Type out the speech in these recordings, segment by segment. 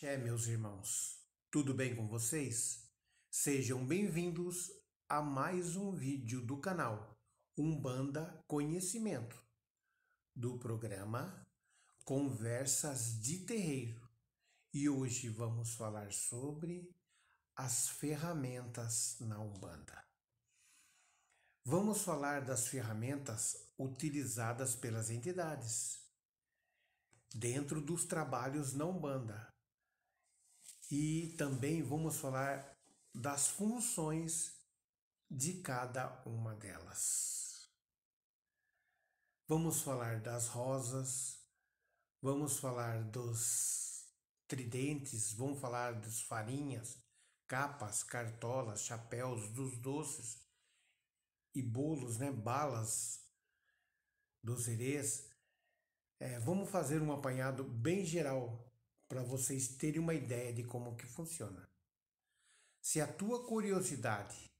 É, meus irmãos, tudo bem com vocês? Sejam bem-vindos a mais um vídeo do canal Umbanda Conhecimento, do programa Conversas de Terreiro. E hoje vamos falar sobre as ferramentas na Umbanda. Vamos falar das ferramentas utilizadas pelas entidades dentro dos trabalhos na Umbanda e também vamos falar das funções de cada uma delas. Vamos falar das rosas, vamos falar dos tridentes, vamos falar das farinhas, capas, cartolas, chapéus, dos doces e bolos, né, balas, dos herês. É, vamos fazer um apanhado bem geral para vocês terem uma ideia de como que funciona. Se a tua curiosidade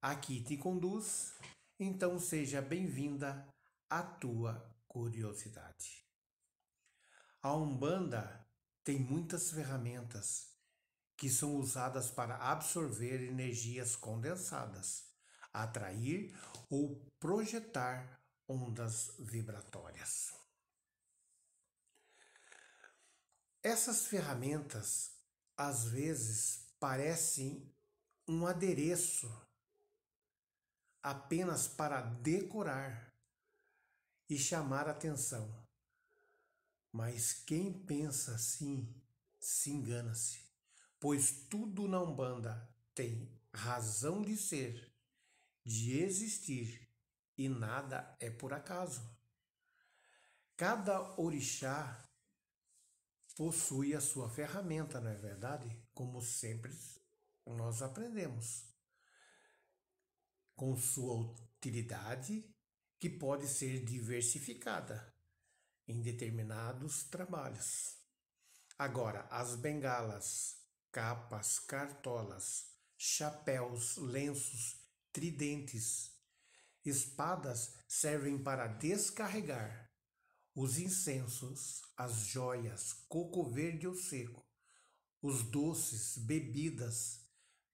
aqui te conduz, então seja bem-vinda à tua curiosidade. A Umbanda tem muitas ferramentas que são usadas para absorver energias condensadas, atrair ou projetar ondas vibratórias. Essas ferramentas às vezes parecem um adereço apenas para decorar e chamar atenção. Mas quem pensa assim se engana-se, pois tudo na Umbanda tem razão de ser, de existir e nada é por acaso. Cada orixá possui a sua ferramenta, não é verdade? Como sempre nós aprendemos. Com sua utilidade que pode ser diversificada em determinados trabalhos. Agora, as bengalas, capas, cartolas, chapéus, lenços, tridentes, espadas servem para descarregar os incensos, as joias, coco verde ou seco, os doces, bebidas,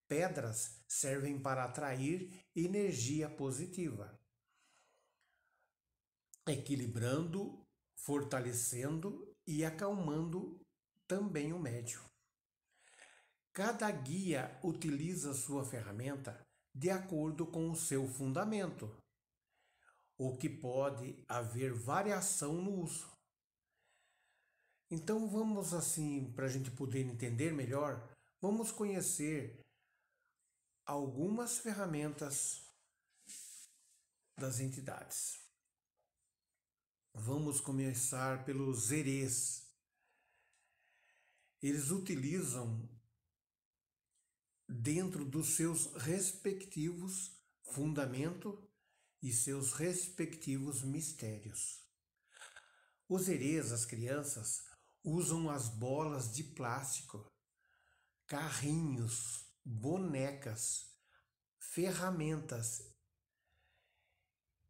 pedras servem para atrair energia positiva, equilibrando, fortalecendo e acalmando também o médium. Cada guia utiliza sua ferramenta de acordo com o seu fundamento o que pode haver variação no uso. Então vamos assim, para a gente poder entender melhor, vamos conhecer algumas ferramentas das entidades. Vamos começar pelos zerês. Eles utilizam dentro dos seus respectivos fundamento e seus respectivos mistérios. Os herês, as crianças, usam as bolas de plástico, carrinhos, bonecas, ferramentas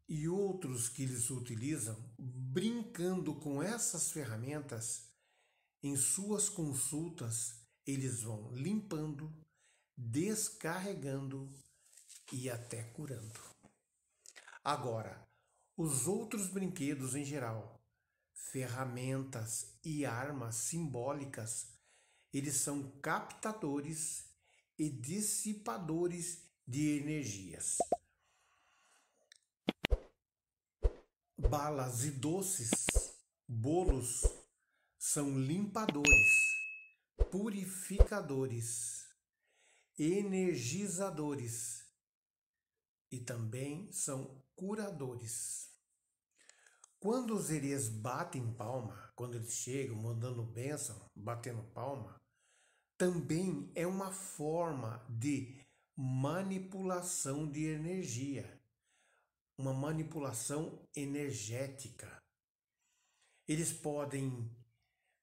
e outros que eles utilizam, brincando com essas ferramentas, em suas consultas, eles vão limpando, descarregando e até curando. Agora, os outros brinquedos em geral, ferramentas e armas simbólicas, eles são captadores e dissipadores de energias. Balas e doces, bolos, são limpadores, purificadores, energizadores e também são curadores. Quando os herês batem palma, quando eles chegam mandando bênção, batendo palma, também é uma forma de manipulação de energia, uma manipulação energética. Eles podem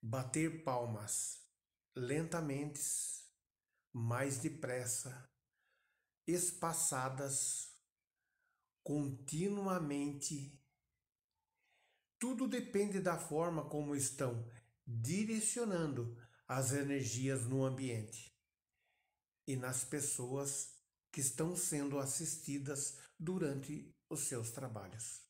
bater palmas lentamente, mais depressa, espaçadas, continuamente. Tudo depende da forma como estão direcionando as energias no ambiente e nas pessoas que estão sendo assistidas durante os seus trabalhos.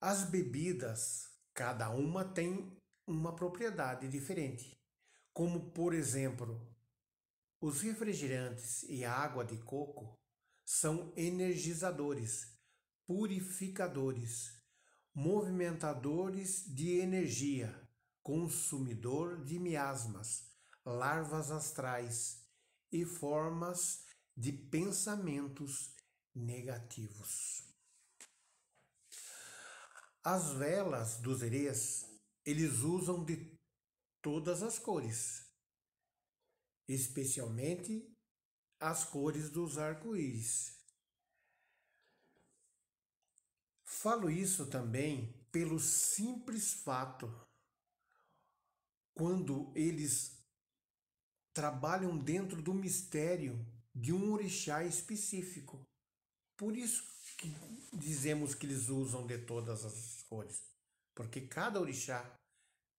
As bebidas, cada uma tem uma propriedade diferente, como por exemplo, os refrigerantes e a água de coco são energizadores, purificadores, movimentadores de energia, consumidor de miasmas, larvas astrais e formas de pensamentos negativos. As velas dos herês, eles usam de todas as cores, especialmente as cores dos arco-íris. Falo isso também pelo simples fato quando eles trabalham dentro do mistério de um orixá específico. Por isso que dizemos que eles usam de todas as cores, porque cada orixá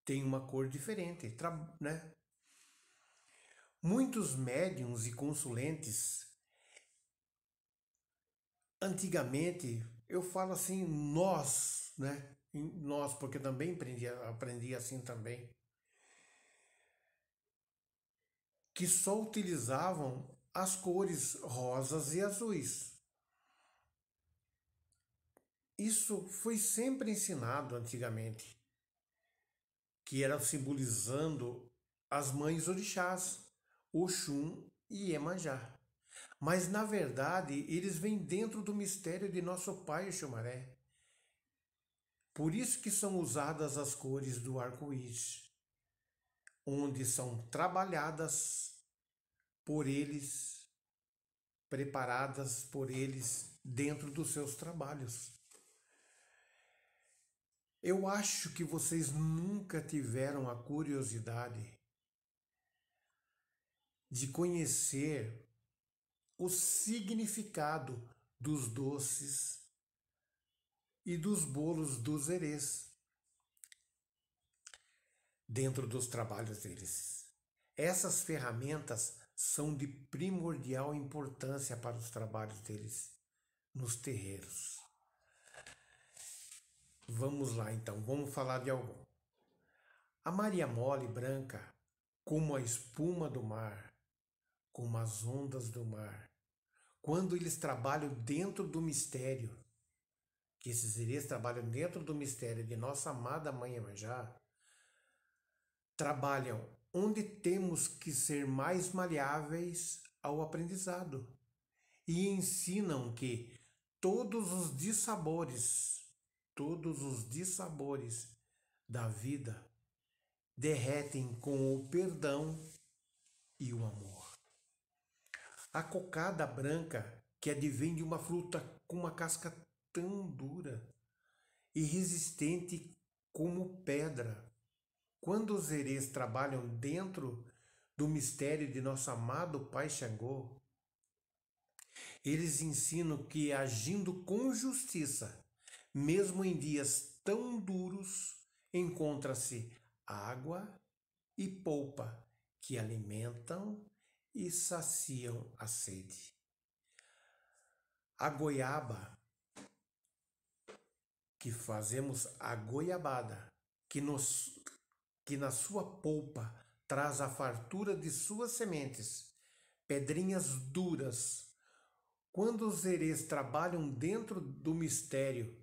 tem uma cor diferente, né? Muitos médiums e consulentes antigamente, eu falo assim, nós, né? Nós, porque também aprendi, aprendi assim também. Que só utilizavam as cores rosas e azuis. Isso foi sempre ensinado antigamente, que era simbolizando as mães orixás, Oxum e Iemanjá. Mas na verdade, eles vêm dentro do mistério de nosso pai Xumaré. Por isso que são usadas as cores do arco-íris, onde são trabalhadas por eles, preparadas por eles dentro dos seus trabalhos. Eu acho que vocês nunca tiveram a curiosidade de conhecer o significado dos doces e dos bolos dos herês dentro dos trabalhos deles. Essas ferramentas são de primordial importância para os trabalhos deles nos terreiros. Vamos lá então, vamos falar de algum. A Maria Mole branca, como a espuma do mar, como as ondas do mar, quando eles trabalham dentro do mistério, que esses herês trabalham dentro do mistério de nossa amada Mãe Emanjá, trabalham onde temos que ser mais maleáveis ao aprendizado e ensinam que todos os dissabores, todos os dissabores da vida derretem com o perdão e o amor. A cocada branca, que advém de uma fruta com uma casca tão dura e resistente como pedra, quando os herês trabalham dentro do mistério de nosso amado Pai Xangô, eles ensinam que agindo com justiça, mesmo em dias tão duros, encontra-se água e polpa que alimentam e saciam a sede. A goiaba, que fazemos a goiabada, que nos que na sua polpa traz a fartura de suas sementes, pedrinhas duras. Quando os herês trabalham dentro do mistério,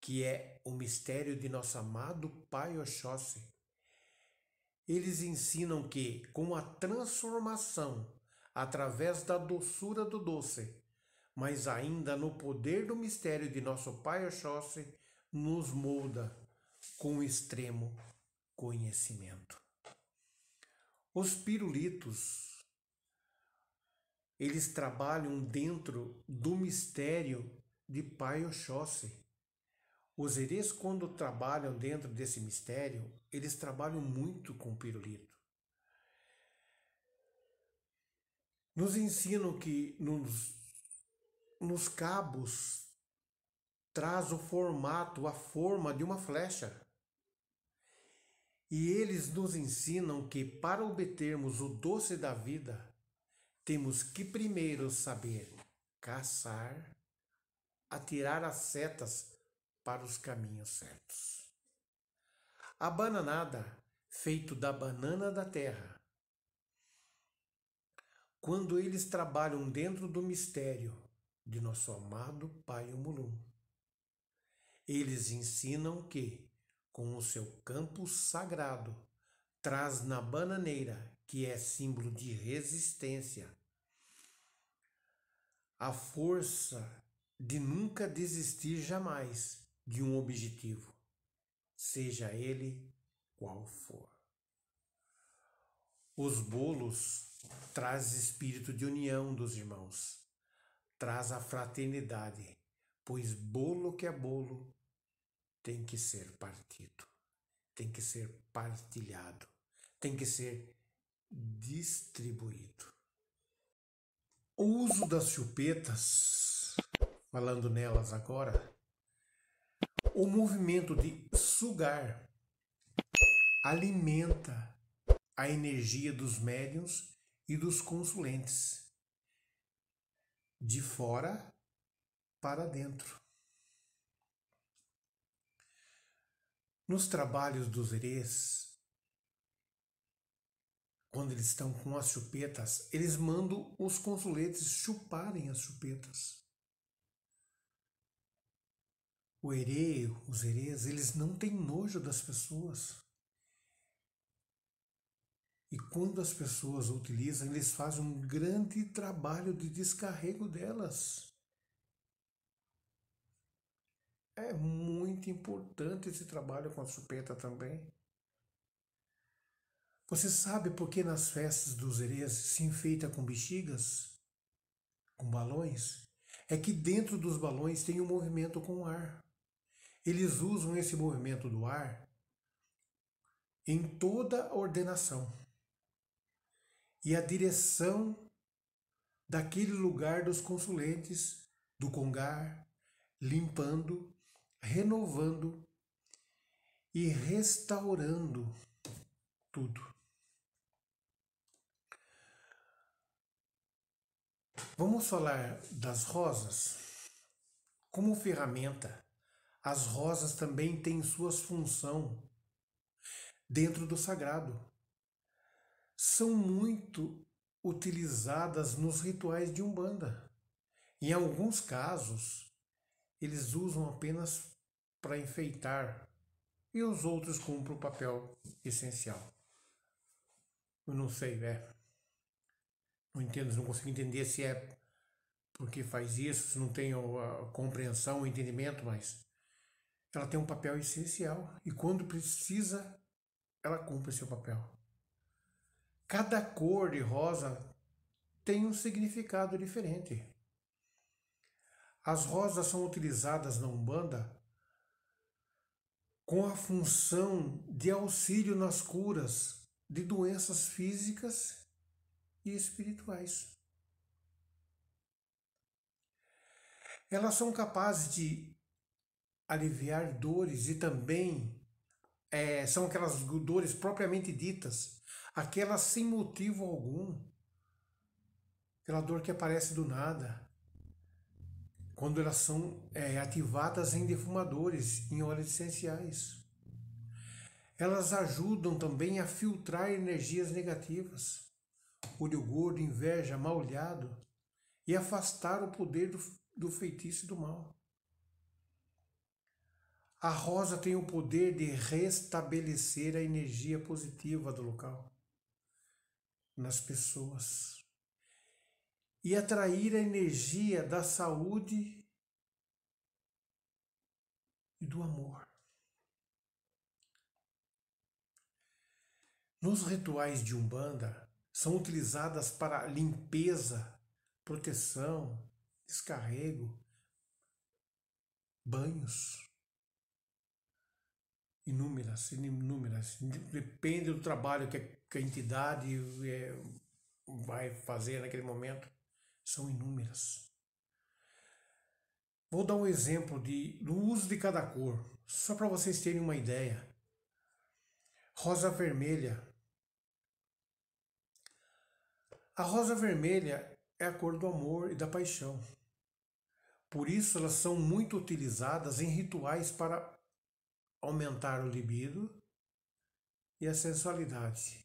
que é o mistério de nosso amado Pai Oxóssi, eles ensinam que, com a transformação através da doçura do doce, mas ainda no poder do mistério de nosso Pai Oxóssi, nos molda com extremo conhecimento. Os pirulitos, eles trabalham dentro do mistério de Pai Oxóssi. Os herês, quando trabalham dentro desse mistério, eles trabalham muito com pirulito. Nos ensinam que nos, nos cabos traz o formato, a forma de uma flecha E eles nos ensinam que para obtermos o doce da vida, temos que primeiro saber caçar, atirar as setas para os caminhos certos. A bananada, feito da banana da terra. Quando eles trabalham dentro do mistério de nosso amado Pai Omulum, eles ensinam que, com o seu campo sagrado, traz na bananeira, que é símbolo de resistência, a força de nunca desistir jamais de um objetivo, seja ele qual for. Os bolos traz espírito de união dos irmãos, traz a fraternidade, pois bolo que é bolo tem que ser partido, tem que ser partilhado, tem que ser distribuído. O uso das chupetas, falando nelas agora, o movimento de sugar alimenta a energia dos médiums e dos consulentes de fora para dentro. Nos trabalhos dos herês, quando eles estão com as chupetas, eles mandam os consuletes chuparem as chupetas. O herê, os herês, eles não têm nojo das pessoas. E quando as pessoas utilizam, eles fazem um grande trabalho de descarrego delas. É muito importante esse trabalho com a chupeta também. Você sabe por que nas festas dos herês se enfeita com bexigas? Com balões? É que dentro dos balões tem um movimento com o ar. Eles usam esse movimento do ar em toda a ordenação. E a direção daquele lugar dos consulentes, do congar, limpando, renovando e restaurando tudo. Vamos falar das rosas. Como ferramenta, as rosas também têm suas função dentro do sagrado. São muito utilizadas nos rituais de Umbanda. Em alguns casos, eles usam apenas para enfeitar e os outros cumprem o papel essencial. Eu não sei, é. Não entendo, não consigo entender se é porque faz isso, se não tem a compreensão, o entendimento, mas ela tem um papel essencial e quando precisa, ela cumpre seu papel. Cada cor de rosa tem um significado diferente. As rosas são utilizadas na Umbanda com a função de auxílio nas curas de doenças físicas e espirituais. Elas são capazes de aliviar dores e também é, são aquelas dores propriamente ditas, aquelas sem motivo algum, aquela dor que aparece do nada, quando elas são é, ativadas em defumadores, em óleos essenciais. Elas ajudam também a filtrar energias negativas olho gordo, inveja, mal olhado e afastar o poder do, do feitiço do mal. A rosa tem o poder de restabelecer a energia positiva do local, nas pessoas, e atrair a energia da saúde e do amor. Nos rituais de Umbanda, são utilizadas para limpeza, proteção, descarrego, banhos. Inúmeras, inúmeras. Depende do trabalho que a, entidade é, vai fazer naquele momento. São inúmeras. Vou dar um exemplo de, do uso de cada cor, só para vocês terem uma ideia. Rosa vermelha. A rosa vermelha é a cor do amor e da paixão. Por isso, elas são muito utilizadas em rituais para aumentar o libido e a sensualidade.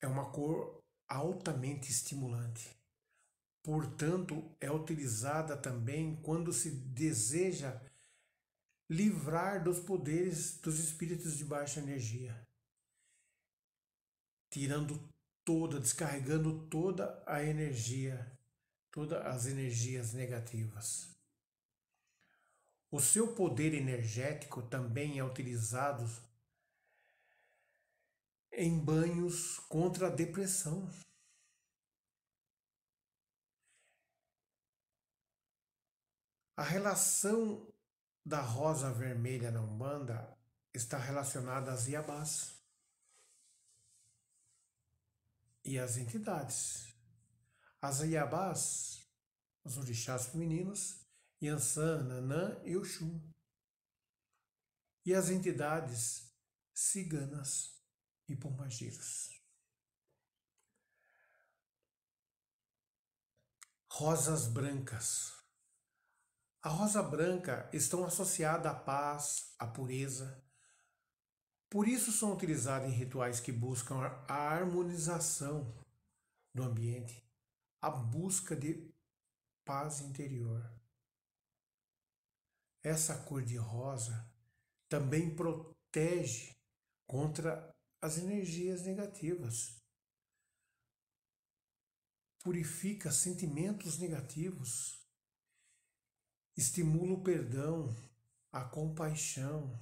É uma cor altamente estimulante. Portanto, é utilizada também quando se deseja livrar dos poderes dos espíritos de baixa energia, tirando toda, descarregando toda a energia, todas as energias negativas. O seu poder energético também é utilizado em banhos contra a depressão. A relação da rosa vermelha na Umbanda está relacionada às Iabás e às entidades. As Iabás, os orixás femininos, Yansan, Nanã e Oxum. E as entidades ciganas e pombagiras. Rosas brancas. A rosa branca estão associada à paz, à pureza. Por isso são utilizadas em rituais que buscam a harmonização do ambiente, a busca de paz interior. Essa cor de rosa também protege contra as energias negativas. Purifica sentimentos negativos. Estimula o perdão, a compaixão.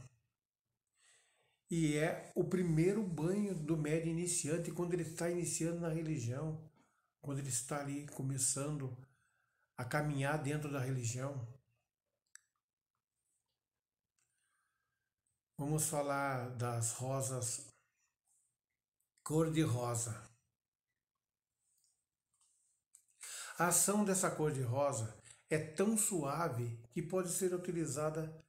E é o primeiro banho do médio iniciante quando ele está iniciando na religião, quando ele está ali começando a caminhar dentro da religião. Vamos falar das rosas cor-de-rosa. A ação dessa cor-de-rosa é tão suave que pode ser utilizada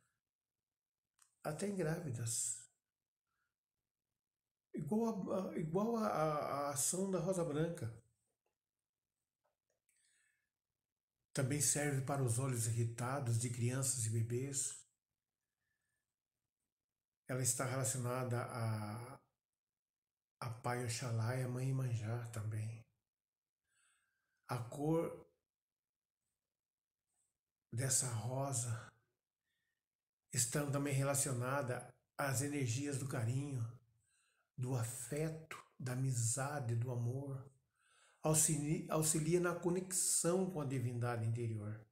até em grávidas. Igual a, igual a, a, a ação da rosa branca. Também serve para os olhos irritados de crianças e bebês. Ela está relacionada a a Pai Oxalá e a Mãe Imanjá também. A cor dessa rosa está também relacionada às energias do carinho, do afeto, da amizade, do amor. Auxilia, auxilia na conexão com a divindade interior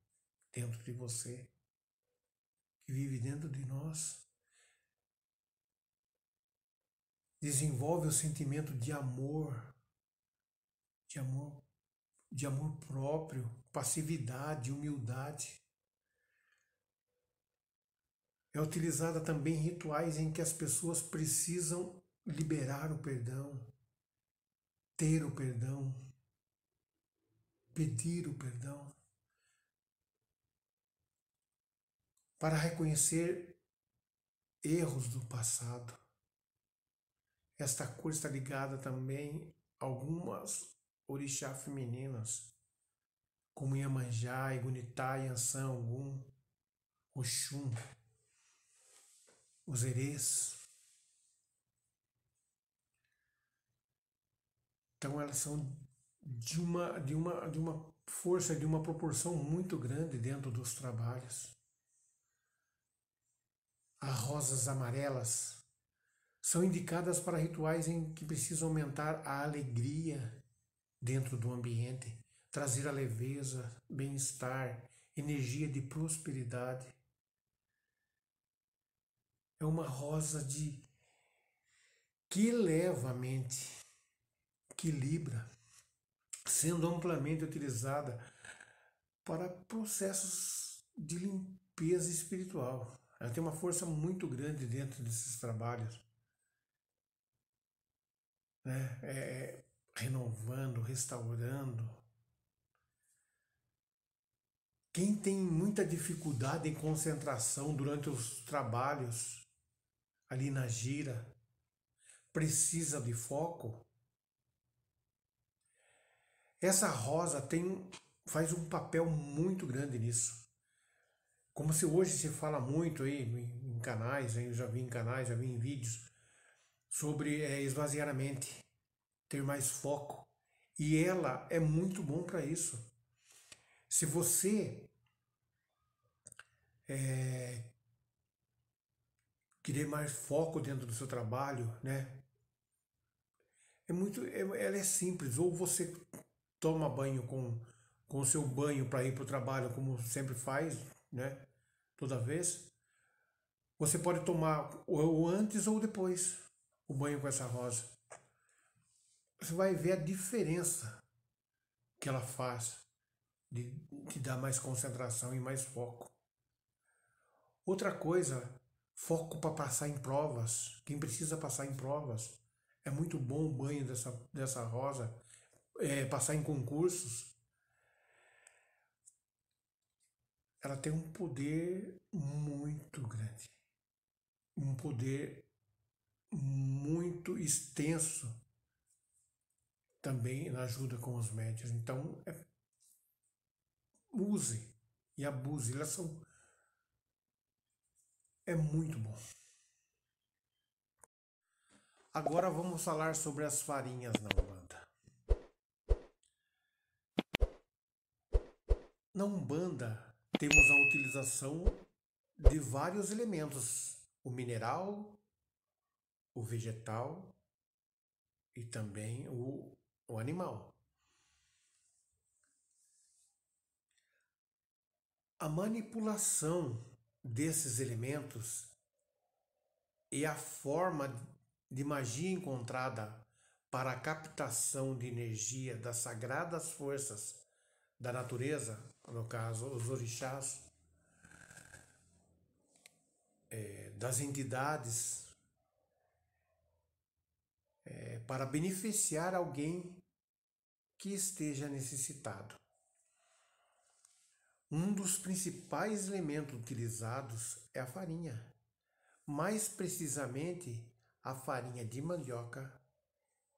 dentro de você, que vive dentro de nós. Desenvolve o sentimento de amor, de amor, de amor próprio, passividade, humildade. É utilizada também em rituais em que as pessoas precisam liberar o perdão, ter o perdão, pedir o perdão, para reconhecer erros do passado. Esta cor está ligada também a algumas orixá femininas, como Iemanjá, Igunitá, Yansan, Ogum, Oxum, os Erês. Então elas são de uma, de, uma, de uma força, de uma proporção muito grande dentro dos trabalhos. As rosas amarelas são indicadas para rituais em que precisam aumentar a alegria dentro do ambiente, trazer a leveza, bem-estar, energia de prosperidade. É uma rosa de que eleva a mente, equilibra, sendo amplamente utilizada para processos de limpeza espiritual. Ela tem uma força muito grande dentro desses trabalhos né? É, é, renovando, restaurando. Quem tem muita dificuldade em concentração durante os trabalhos, ali na gira, precisa de foco. Essa rosa tem faz um papel muito grande nisso. Como se hoje se fala muito aí em canais, eu já vi em canais, já vi em vídeos, sobre é, esvaziar a mente, ter mais foco. E ela é muito bom para isso. Se você é, querer mais foco dentro do seu trabalho, né? É muito, é, ela é simples. Ou você toma banho com com o seu banho para ir para o trabalho, como sempre faz, né? Toda vez. Você pode tomar ou antes ou depois o banho com essa rosa. Você vai ver a diferença que ela faz de te dar mais concentração e mais foco. Outra coisa, foco para passar em provas. Quem precisa passar em provas. É muito bom o banho dessa, dessa rosa. É, passar em concursos. Ela tem um poder muito grande. Um poder muito extenso também na ajuda com os médios. Então, é, use e abuse. Elas são é muito bom. Agora vamos falar sobre as farinhas na Umbanda. Na Umbanda temos a utilização de vários elementos: o mineral, o vegetal e também o, o animal. A manipulação desses elementos e a forma de magia encontrada para a captação de energia das sagradas forças da natureza, no caso os orixás, é, das entidades, é, para beneficiar alguém que esteja necessitado. Um dos principais elementos utilizados é a farinha, mais precisamente a farinha de mandioca,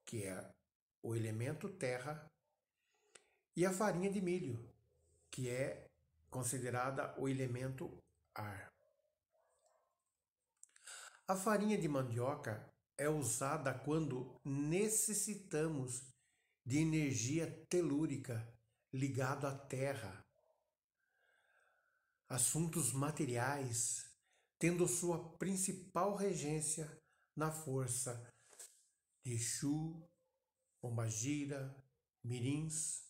que é o elemento terra, e a farinha de milho, que é considerada o elemento ar. A farinha de mandioca é usada quando necessitamos de energia telúrica ligado à terra assuntos materiais, tendo sua principal regência na força de Exu, Pombagira, Mirins,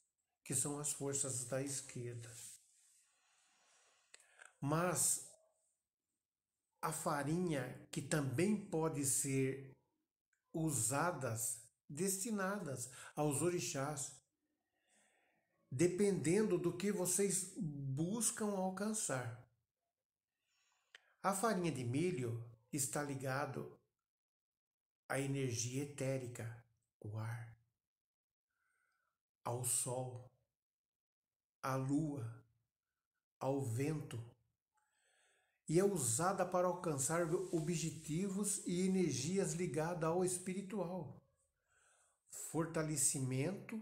que são as forças da esquerda. Mas a farinha que também pode ser usadas, destinadas aos orixás, dependendo do que vocês buscam alcançar. A farinha de milho está ligado à energia etérica, o ar, ao sol, à lua, ao vento, e é usada para alcançar objetivos e energias ligadas ao espiritual, fortalecimento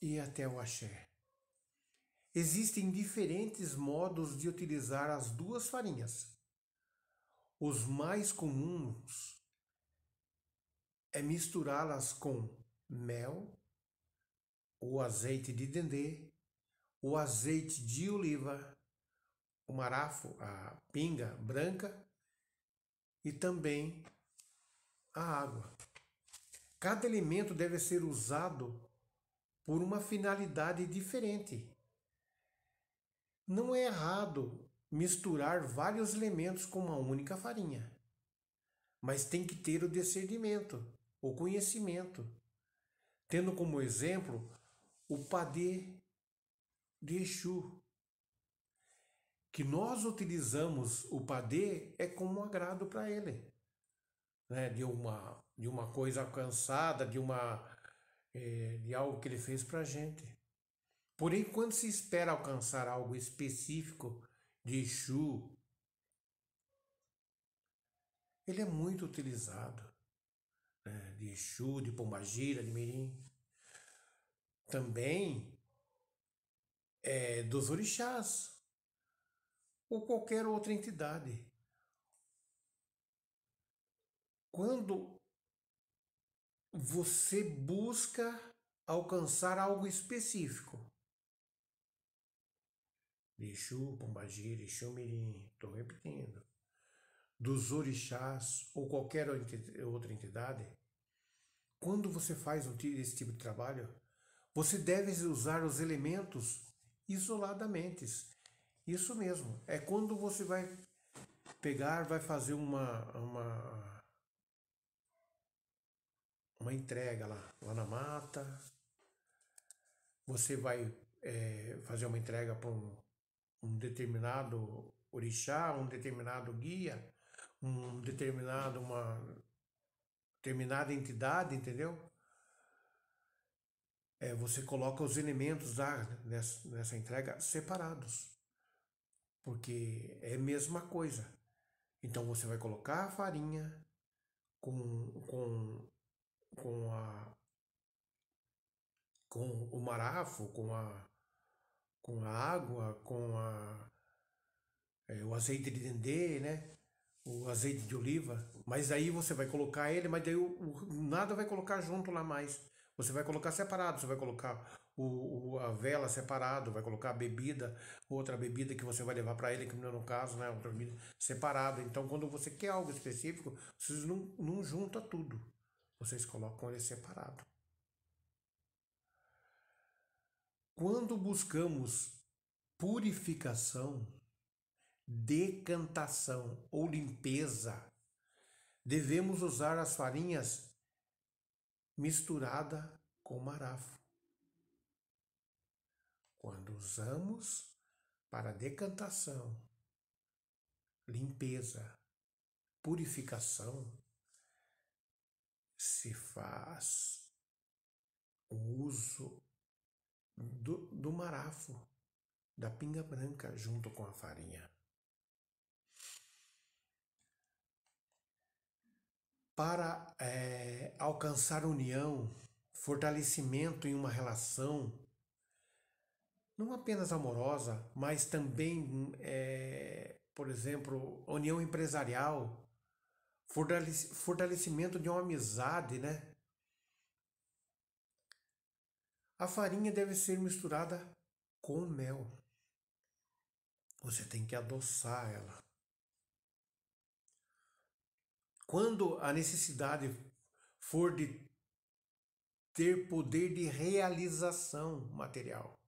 e até o axé. Existem diferentes modos de utilizar as duas farinhas. Os mais comuns é misturá-las com mel, o azeite de dendê, o azeite de oliva, o marafo, a pinga branca e também a água. Cada elemento deve ser usado por uma finalidade diferente. Não é errado misturar vários elementos com uma única farinha, mas tem que ter o discernimento, o conhecimento, tendo como exemplo o padê de Exu, que nós utilizamos o padê é como um agrado para ele, né? de, uma, de uma coisa alcançada, de, uma, é, de algo que ele fez para a gente. Porém, quando se espera alcançar algo específico de Exu, ele é muito utilizado. Né? De Exu, de Pombagira, de Mirim. Também é, dos orixás ou qualquer outra entidade. Quando você busca alcançar algo específico, Exu, Pombagira, Exu Mirim, estou repetindo, dos orixás ou qualquer outra entidade, quando você faz esse tipo de trabalho, você deve usar os elementos isoladamente. Isso mesmo. É quando você vai pegar, vai fazer uma, uma, uma entrega lá, lá na mata. Você vai é, fazer uma entrega para um, um determinado orixá, um determinado guia, um determinado, uma determinada entidade, entendeu? é, você coloca os elementos lá nessa, nessa entrega separados, porque é a mesma coisa. Então você vai colocar a farinha com, com, com, a, com o marafo, com a, com a água, com a, é, o azeite de dendê, né? o azeite de oliva, mas aí você vai colocar ele, mas daí o, o, nada vai colocar junto lá mais. Você vai colocar separado, você vai colocar o, o, a vela separado, vai colocar a bebida, outra bebida que você vai levar para ele, que no caso, né, outra bebida separado. Então, quando você quer algo específico, vocês não, não junta tudo. Vocês colocam ele separado. Quando buscamos purificação, decantação ou limpeza, devemos usar as farinhas misturada com marafo. Quando usamos para decantação, limpeza, purificação, se faz o uso do, do marafo, da pinga branca junto com a farinha. para é, alcançar união, fortalecimento em uma relação, não apenas amorosa, mas também, é, por exemplo, união empresarial, fortalecimento de uma amizade, né? A farinha deve ser misturada com mel. Você tem que adoçar ela. Quando a necessidade for de ter poder de realização material,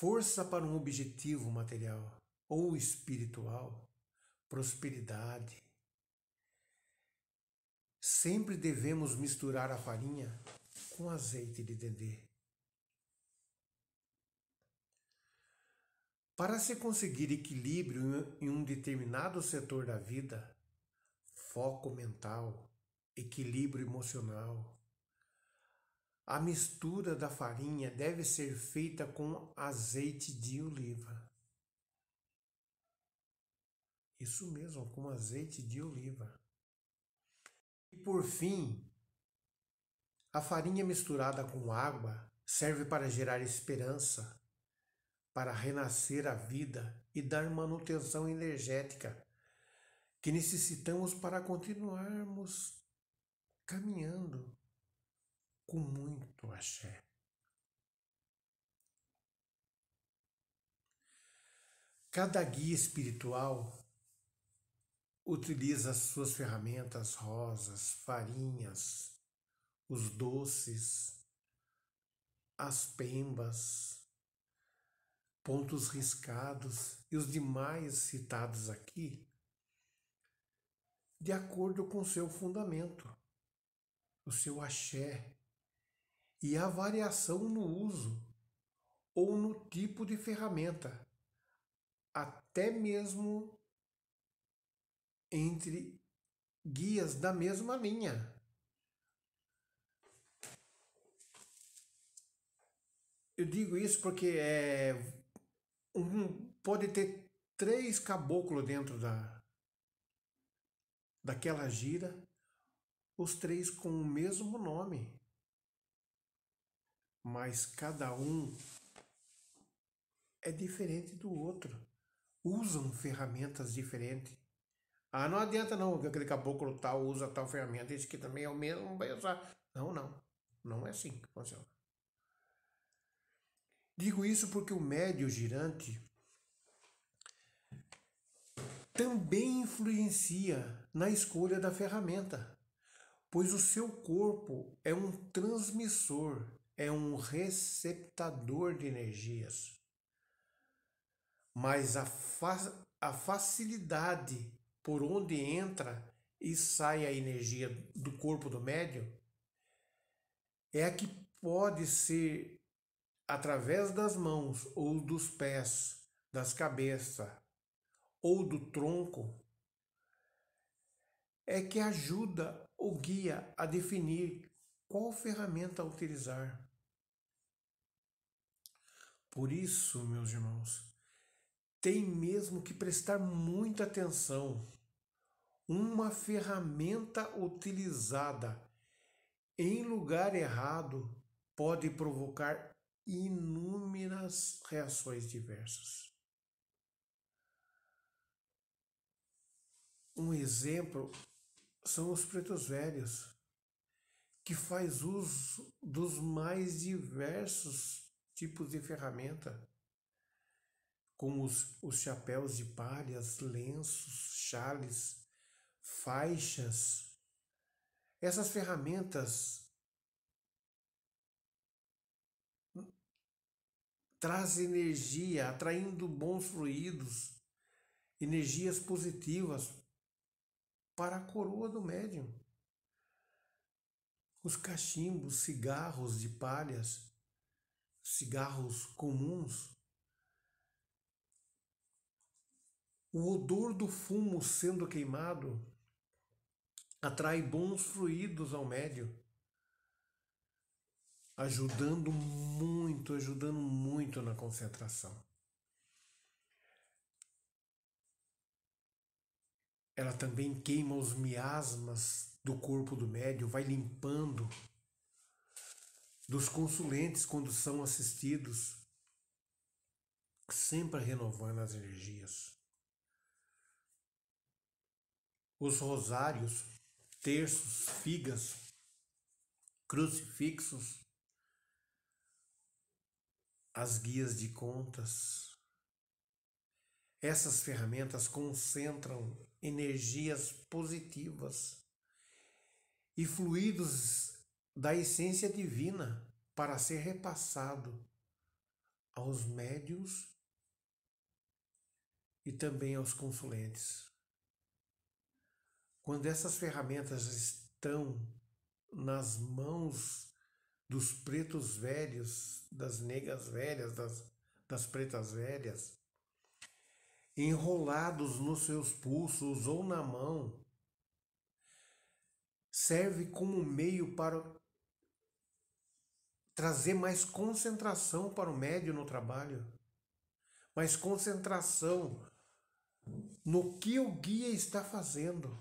força para um objetivo material ou espiritual, prosperidade, sempre devemos misturar a farinha com azeite de dendê. Para se conseguir equilíbrio em um determinado setor da vida, foco mental, equilíbrio emocional. A mistura da farinha deve ser feita com azeite de oliva. Isso mesmo, com azeite de oliva. E por fim, a farinha misturada com água serve para gerar esperança, para renascer a vida e dar manutenção energética que necessitamos para continuarmos caminhando com muito axé. Cada guia espiritual utiliza as suas ferramentas rosas, farinhas, os doces, as pembas, pontos riscados e os demais citados aqui de acordo com o seu fundamento, o seu axé e a variação no uso ou no tipo de ferramenta, até mesmo entre guias da mesma linha. Eu digo isso porque é, um, pode ter três caboclos dentro da, daquela gira, os três com o mesmo nome, mas cada um é diferente do outro. Usam ferramentas diferentes. Ah, não adianta não, que aquele caboclo tal usa tal ferramenta, esse que também é o mesmo, vai usar. Não, não. Não é assim que funciona. Digo isso porque o médio girante também influencia na escolha da ferramenta, pois o seu corpo é um transmissor, é um receptador de energias. Mas a, fa a facilidade por onde entra e sai a energia do corpo do médio é a que pode ser através das mãos ou dos pés, das cabeças ou do tronco, é que ajuda o guia a definir qual ferramenta utilizar. Por isso, meus irmãos, tem mesmo que prestar muita atenção. Uma ferramenta utilizada em lugar errado pode provocar inúmeras reações diversas. Um exemplo são os pretos velhos, que faz uso dos mais diversos tipos de ferramenta, como os, os chapéus de palhas, lenços, chales, faixas. Essas ferramentas traz energia, atraindo bons fluidos, energias positivas para a coroa do médium. Os cachimbos, cigarros de palhas, cigarros comuns, o odor do fumo sendo queimado atrai bons fluidos ao médium ajudando muito, ajudando muito na concentração. Ela também queima os miasmas do corpo do médio, vai limpando dos consulentes quando são assistidos, sempre renovando as energias. Os rosários, terços, figas, crucifixos, as guias de contas. Essas ferramentas concentram energias positivas e fluidos da essência divina para ser repassado aos médios e também aos consulentes. Quando essas ferramentas estão nas mãos dos pretos velhos, das negras velhas, das, das pretas velhas, enrolados nos seus pulsos ou na mão, serve como meio para trazer mais concentração para o médio no trabalho, mais concentração no que o guia está fazendo.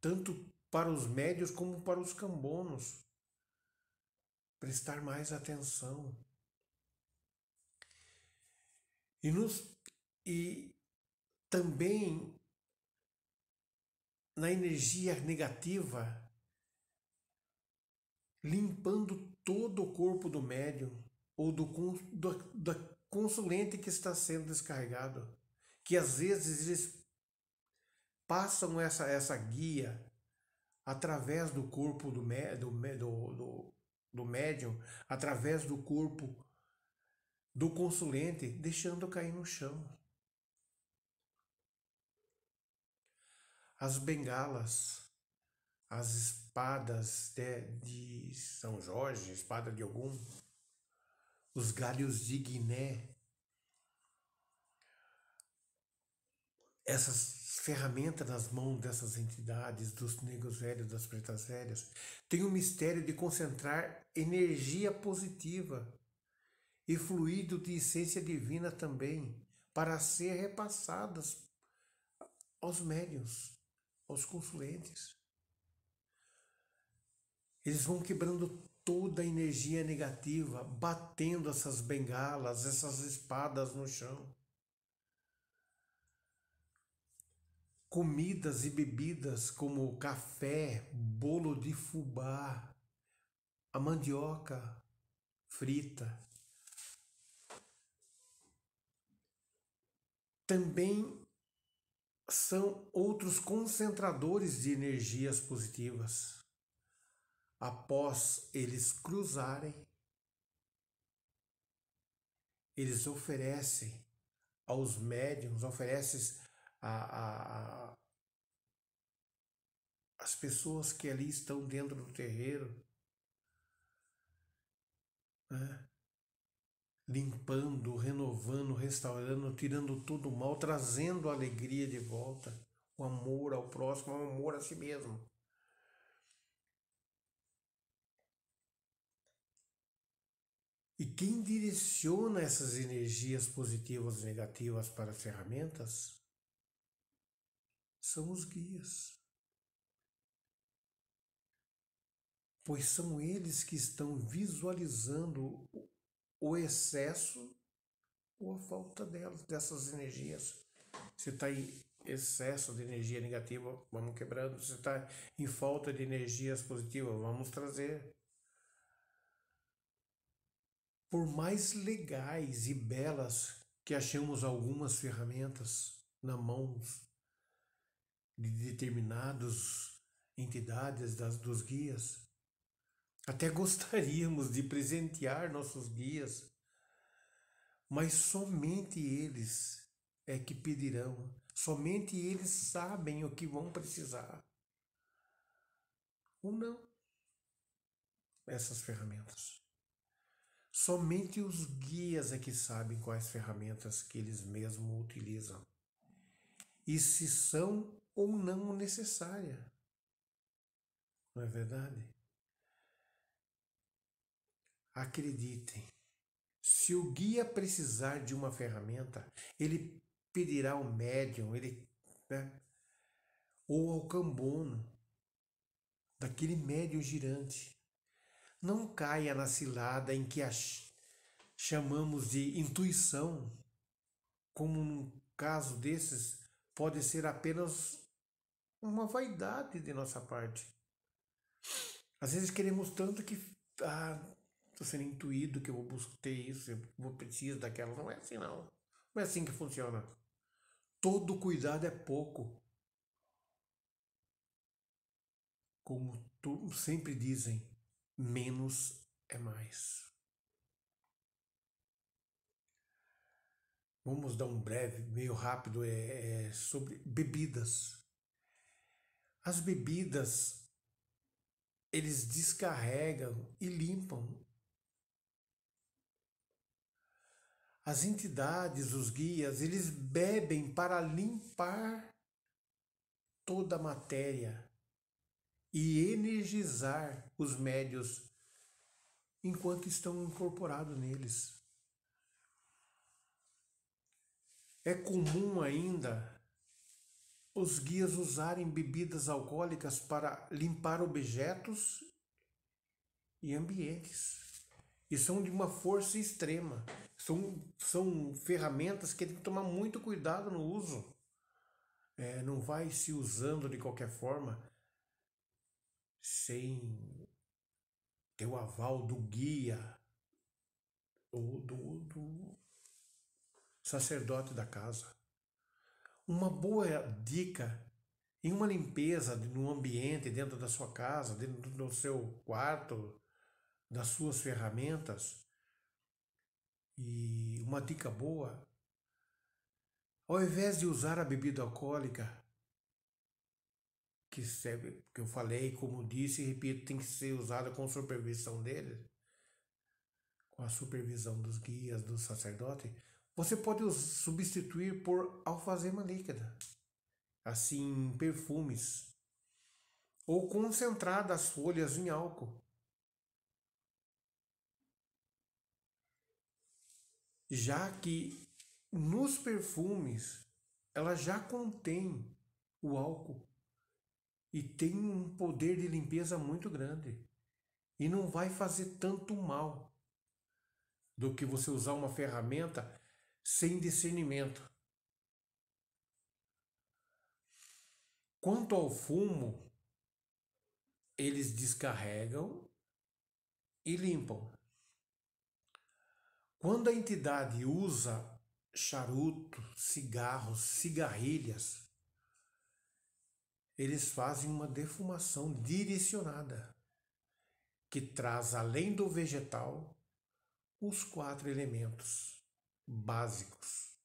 Tanto para os médios como para os cambonos. Prestar mais atenção. E, nos, e também na energia negativa, limpando todo o corpo do médium ou do, do, do consulente que está sendo descarregado, que às vezes eles passam essa, essa guia através do corpo do, do, do, do médium, através do corpo do consulente, deixando cair no chão. As bengalas, as espadas de, de São Jorge, espada de Ogum, os galhos de Guiné, essas ferramenta nas mãos dessas entidades, dos negros velhos, das pretas velhas, tem o mistério de concentrar energia positiva e fluido de essência divina também, para ser repassadas aos médios, aos consulentes. Eles vão quebrando toda a energia negativa, batendo essas bengalas, essas espadas no chão. Comidas e bebidas como café, bolo de fubá, a mandioca frita. Também são outros concentradores de energias positivas. Após eles cruzarem, eles oferecem aos médiums, oferecem a, a, as pessoas que ali estão dentro do terreiro, né? limpando, renovando, restaurando, tirando todo o mal, trazendo a alegria de volta, o amor ao próximo, o amor a si mesmo. E quem direciona essas energias positivas e negativas para as ferramentas são os guias. Pois são eles que estão visualizando o excesso ou a falta delas, dessas energias. Se está em excesso de energia negativa, vamos quebrando. Se está em falta de energias positivas, vamos trazer. Por mais legais e belas que achamos algumas ferramentas na mãos de determinadas entidades das, dos guias. Até gostaríamos de presentear nossos guias, mas somente eles é que pedirão, somente eles sabem o que vão precisar. Ou não. Essas ferramentas. Somente os guias é que sabem quais ferramentas que eles mesmos utilizam e se são ou não necessária. Não é verdade? Acreditem, se o guia precisar de uma ferramenta, ele pedirá ao médium, ele, né, ou ao cambono, daquele médium girante. Não caia na cilada em que a chamamos de intuição, como num caso desses pode ser apenas uma vaidade de nossa parte. Às vezes queremos tanto que ah, estou sendo intuído que eu vou buscar isso, eu vou preciso daquela. Não é assim não. Não é assim que funciona. Todo cuidado é pouco. Como sempre dizem, menos é mais. Vamos dar um breve, meio rápido, é, é sobre bebidas. As bebidas, eles descarregam e limpam. As entidades, os guias, eles bebem para limpar toda a matéria e energizar os médios enquanto estão incorporados neles. É comum ainda os guias usarem bebidas alcoólicas para limpar objetos e ambientes. E são de uma força extrema. São, são ferramentas que tem que tomar muito cuidado no uso. É, não vai se usando de qualquer forma sem ter o aval do guia ou do, do sacerdote da casa. Uma boa dica em uma limpeza no ambiente, dentro da sua casa, dentro do seu quarto, das suas ferramentas. E uma dica boa, ao invés de usar a bebida alcoólica, que, serve, que eu falei, como disse e repito, tem que ser usada com supervisão dele, com a supervisão dos guias, do sacerdote, você pode substituir por alfazema líquida, assim perfumes, ou concentradas folhas em álcool. Já que nos perfumes ela já contém o álcool e tem um poder de limpeza muito grande e não vai fazer tanto mal do que você usar uma ferramenta sem discernimento. Quanto ao fumo, eles descarregam e limpam. Quando a entidade usa charuto, cigarros, cigarrilhas, eles fazem uma defumação direcionada que traz além do vegetal os quatro elementos básicos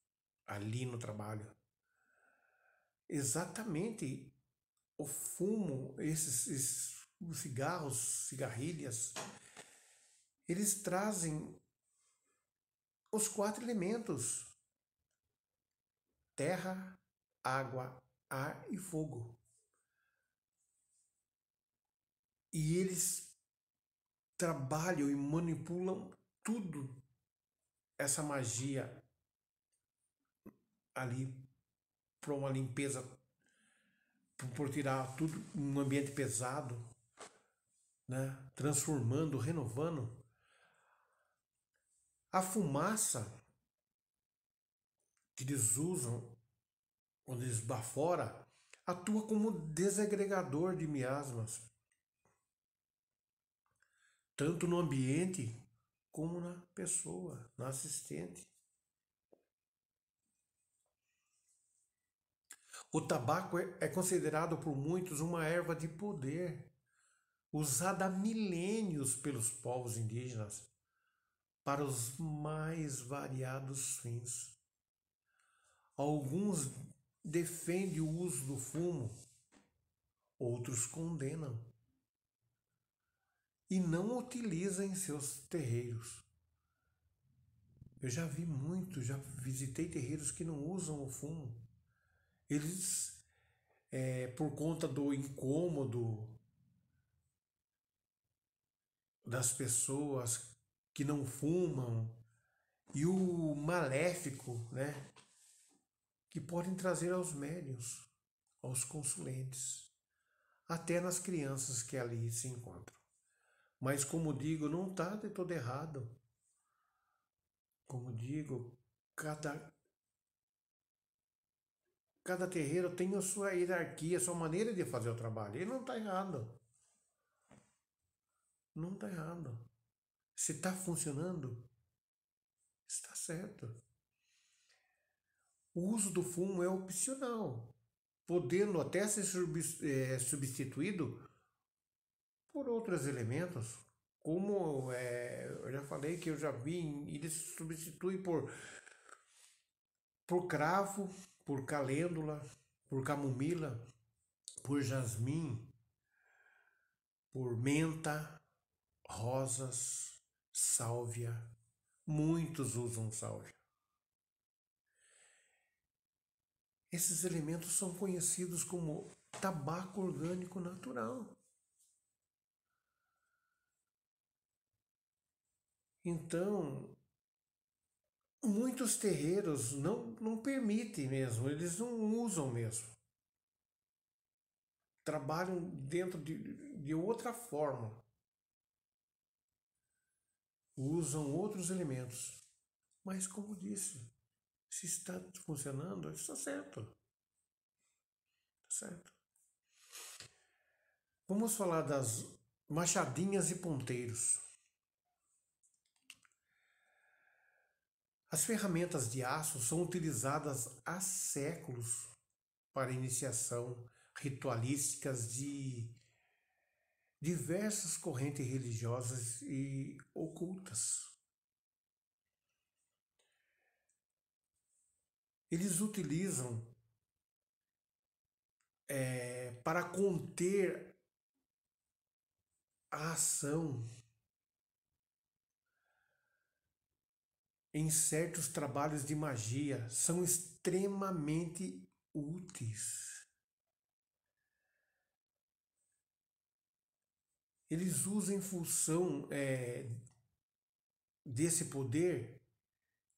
ali no trabalho. Exatamente o fumo, esses, esses cigarros, cigarrilhas, eles trazem os quatro elementos: terra, água, ar e fogo. E eles trabalham e manipulam tudo essa magia ali para uma limpeza, por tirar tudo um ambiente pesado, né? transformando, renovando. A fumaça que eles usam, quando eles bafora, atua como desagregador de miasmas, tanto no ambiente como na pessoa, na assistente. O tabaco é, é considerado por muitos uma erva de poder, usada há milênios pelos povos indígenas para os mais variados fins. Alguns defendem o uso do fumo, outros condenam e não utilizam em seus terreiros. Eu já vi muito, já visitei terreiros que não usam o fumo. Eles, é, por conta do incômodo das pessoas que não fumam e o maléfico, né, que podem trazer aos médios, aos consulentes, até nas crianças que ali se encontram. Mas como digo, não está de todo errado. Como digo, cada cada terreiro tem a sua hierarquia, a sua maneira de fazer o trabalho. E não está errado. Não está errado. Se está funcionando, está certo. O uso do fumo é opcional, podendo até ser é, substituído por outros elementos, como é, eu já falei que eu já vi, ele se substitui por, por cravo, por calêndula, por camomila, por jasmim, por menta, rosas, sálvia. Muitos usam sálvia. Esses elementos são conhecidos como tabaco orgânico natural. Então, muitos terreiros não, não permitem mesmo, eles não usam mesmo. Trabalham dentro de, de outra forma usam outros elementos. Mas, como disse, se está funcionando, está certo. Está certo. Vamos falar das machadinhas e ponteiros. As ferramentas de aço são utilizadas há séculos para iniciação ritualísticas de diversas correntes religiosas e ocultas. Eles utilizam é, para conter a ação em certos trabalhos de magia, são extremamente úteis. eles usam em função é, desse poder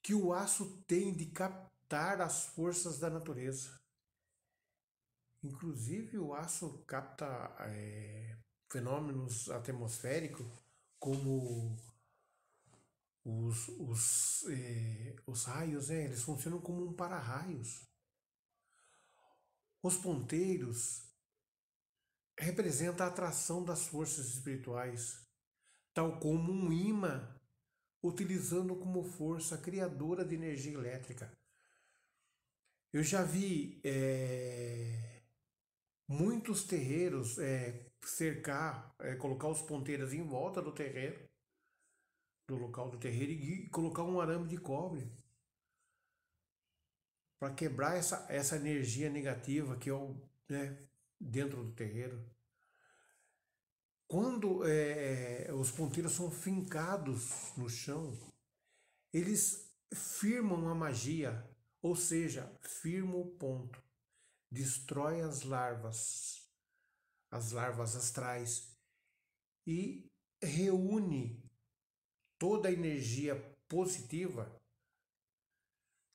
que o aço tem de captar as forças da natureza. Inclusive, o aço capta é, fenômenos atmosféricos como os, os, é, os raios, é, eles funcionam como um para-raios. Os ponteiros representam a atração das forças espirituais, tal como um imã utilizando como força criadora de energia elétrica. Eu já vi é, muitos terreiros é, cercar, é, colocar os ponteiras em volta do terreiro, do local do terreiro e colocar um arame de cobre para quebrar essa, essa energia negativa que é o, né, dentro do terreiro. Quando é, os ponteiros são fincados no chão, eles firmam a magia, ou seja, firma o ponto, destrói as larvas, as larvas astrais e reúne toda a energia positiva,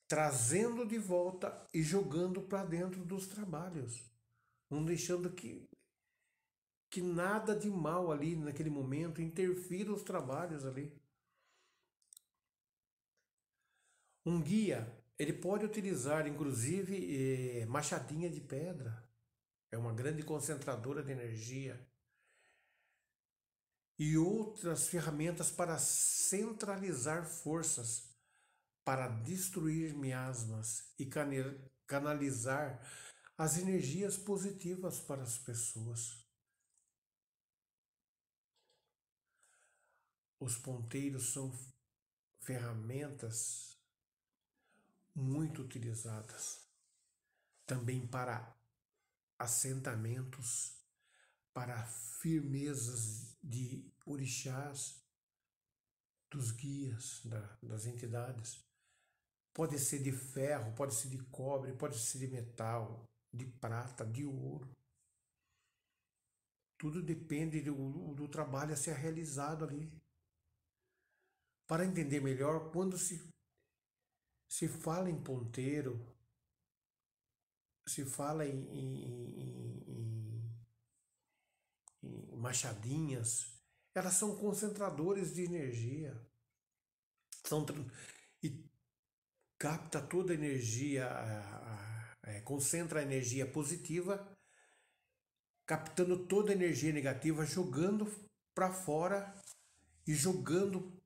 trazendo de volta e jogando para dentro dos trabalhos, não deixando que que nada de mal ali naquele momento interfira os trabalhos ali. Um guia, ele pode utilizar inclusive eh, machadinha de pedra, é uma grande concentradora de energia, e outras ferramentas para centralizar forças, para destruir miasmas e canalizar as energias positivas para as pessoas. Os ponteiros são ferramentas muito utilizadas também para assentamentos, para firmezas de orixás, dos guias, da, das entidades. Pode ser de ferro, pode ser de cobre, pode ser de metal, de prata, de ouro. Tudo depende do, do trabalho a ser realizado ali. Para entender melhor, quando se, se fala em ponteiro, se fala em, em, em, em machadinhas, elas são concentradores de energia. São, e capta toda a energia, é, concentra a energia positiva, captando toda a energia negativa, jogando para fora e jogando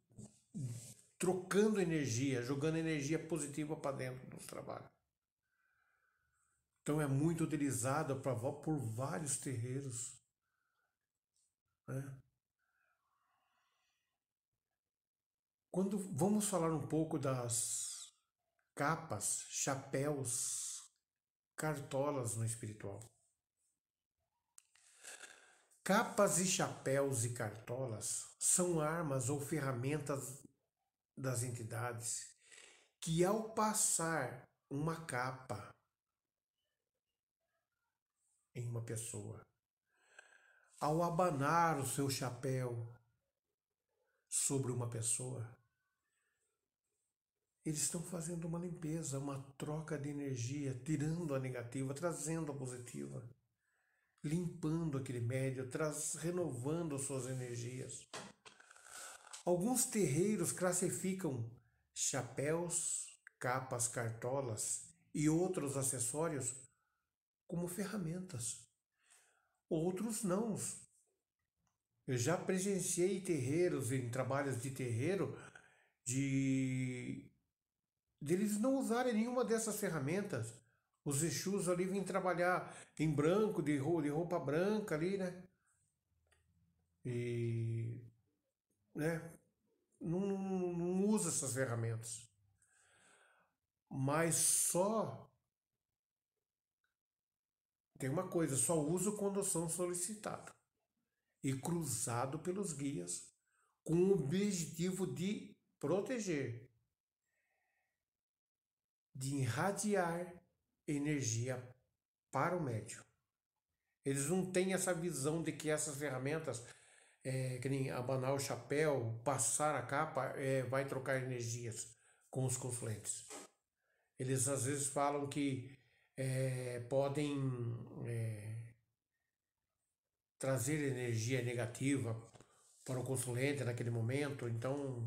trocando energia, jogando energia positiva para dentro do trabalho. Então é muito utilizado pra, por vários terreiros. Né? Quando vamos falar um pouco das capas, chapéus, cartolas no espiritual. Capas e chapéus e cartolas são armas ou ferramentas das entidades que, ao passar uma capa em uma pessoa, ao abanar o seu chapéu sobre uma pessoa, eles estão fazendo uma limpeza, uma troca de energia, tirando a negativa, trazendo a positiva, limpando aquele médio, traz, renovando suas energias. Alguns terreiros classificam chapéus, capas, cartolas e outros acessórios como ferramentas. Outros não. Eu já presenciei terreiros em trabalhos de terreiro de, de eles não usarem nenhuma dessas ferramentas. Os Exus ali vêm trabalhar em branco, de roupa, de roupa branca ali, né? E né? Não, não, não usa essas ferramentas. Mas só tem uma coisa, só uso quando são solicitado e cruzado pelos guias com o objetivo de proteger, de irradiar energia para o médium. Eles não têm essa visão de que essas ferramentas é, que nem abanar o chapéu, passar a capa, é, vai trocar energias. com os consulentes. Eles às vezes falam que é, podem é, trazer energia negativa para o consulente naquele momento, então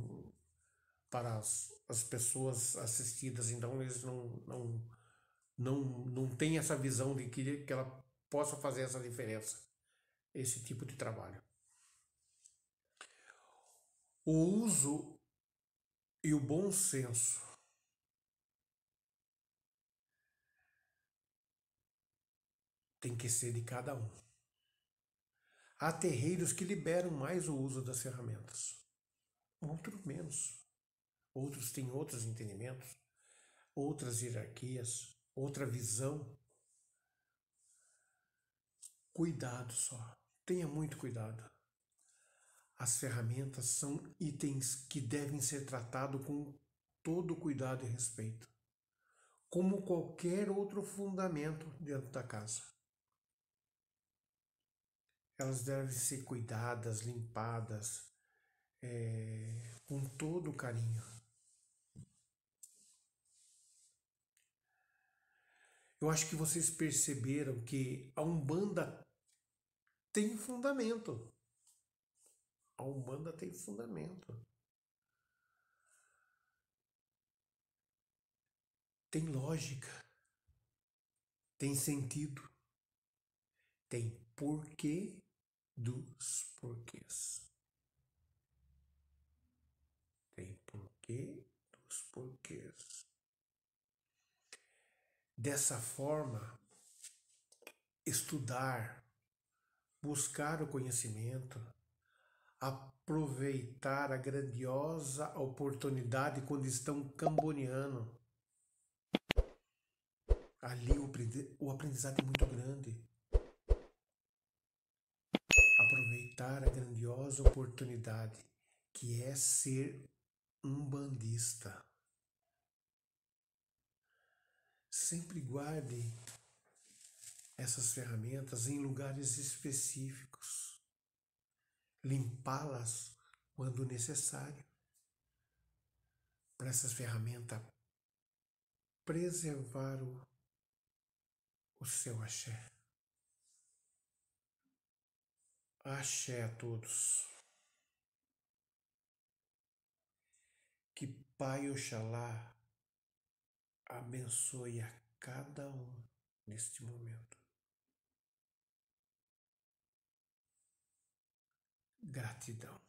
para as, as pessoas assistidas, então eles não, não, não, não têm essa visão de que, que ela possa fazer essa diferença, esse tipo de trabalho. O uso e o bom senso tem que ser de cada um. Há terreiros que liberam mais o uso das ferramentas, outros menos. Outros têm outros entendimentos, outras hierarquias, outra visão. Cuidado só, tenha muito cuidado. As ferramentas são itens que devem ser tratados com todo cuidado e respeito, como qualquer outro fundamento dentro da casa. Elas devem ser cuidadas, limpadas, é, com todo carinho. Eu acho que vocês perceberam que a Umbanda tem fundamento. A Umbanda tem fundamento. Tem lógica. Tem sentido. Tem porquê dos porquês. Tem porquê dos porquês. Dessa forma, estudar, buscar o conhecimento, aproveitar a grandiosa oportunidade quando estão camboneando. Ali o aprendizado é muito grande. Aproveitar a grandiosa oportunidade que é ser um bandista. Sempre guarde essas ferramentas em lugares específicos limpá-las quando necessário. Para essas ferramentas preservar o, o seu axé. Axé a todos. Que Pai Oxalá abençoe a cada um neste momento. Gratidão.